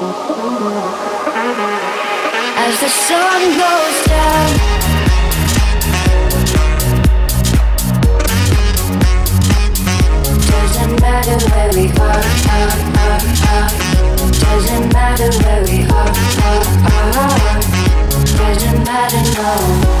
As the sun goes down. Doesn't matter where we are, are, are, are. Doesn't matter where we are. Doesn't matter, no.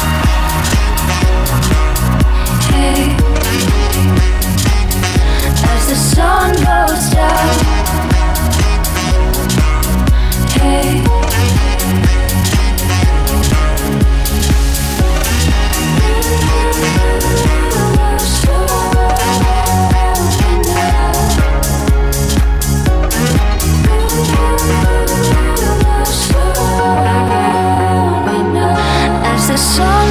The sun goes down. Hey. As the sun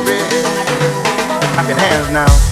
Clap your hands now.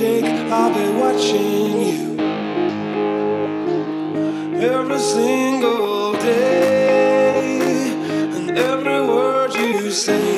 Jake, I'll be watching you every single day and every word you say.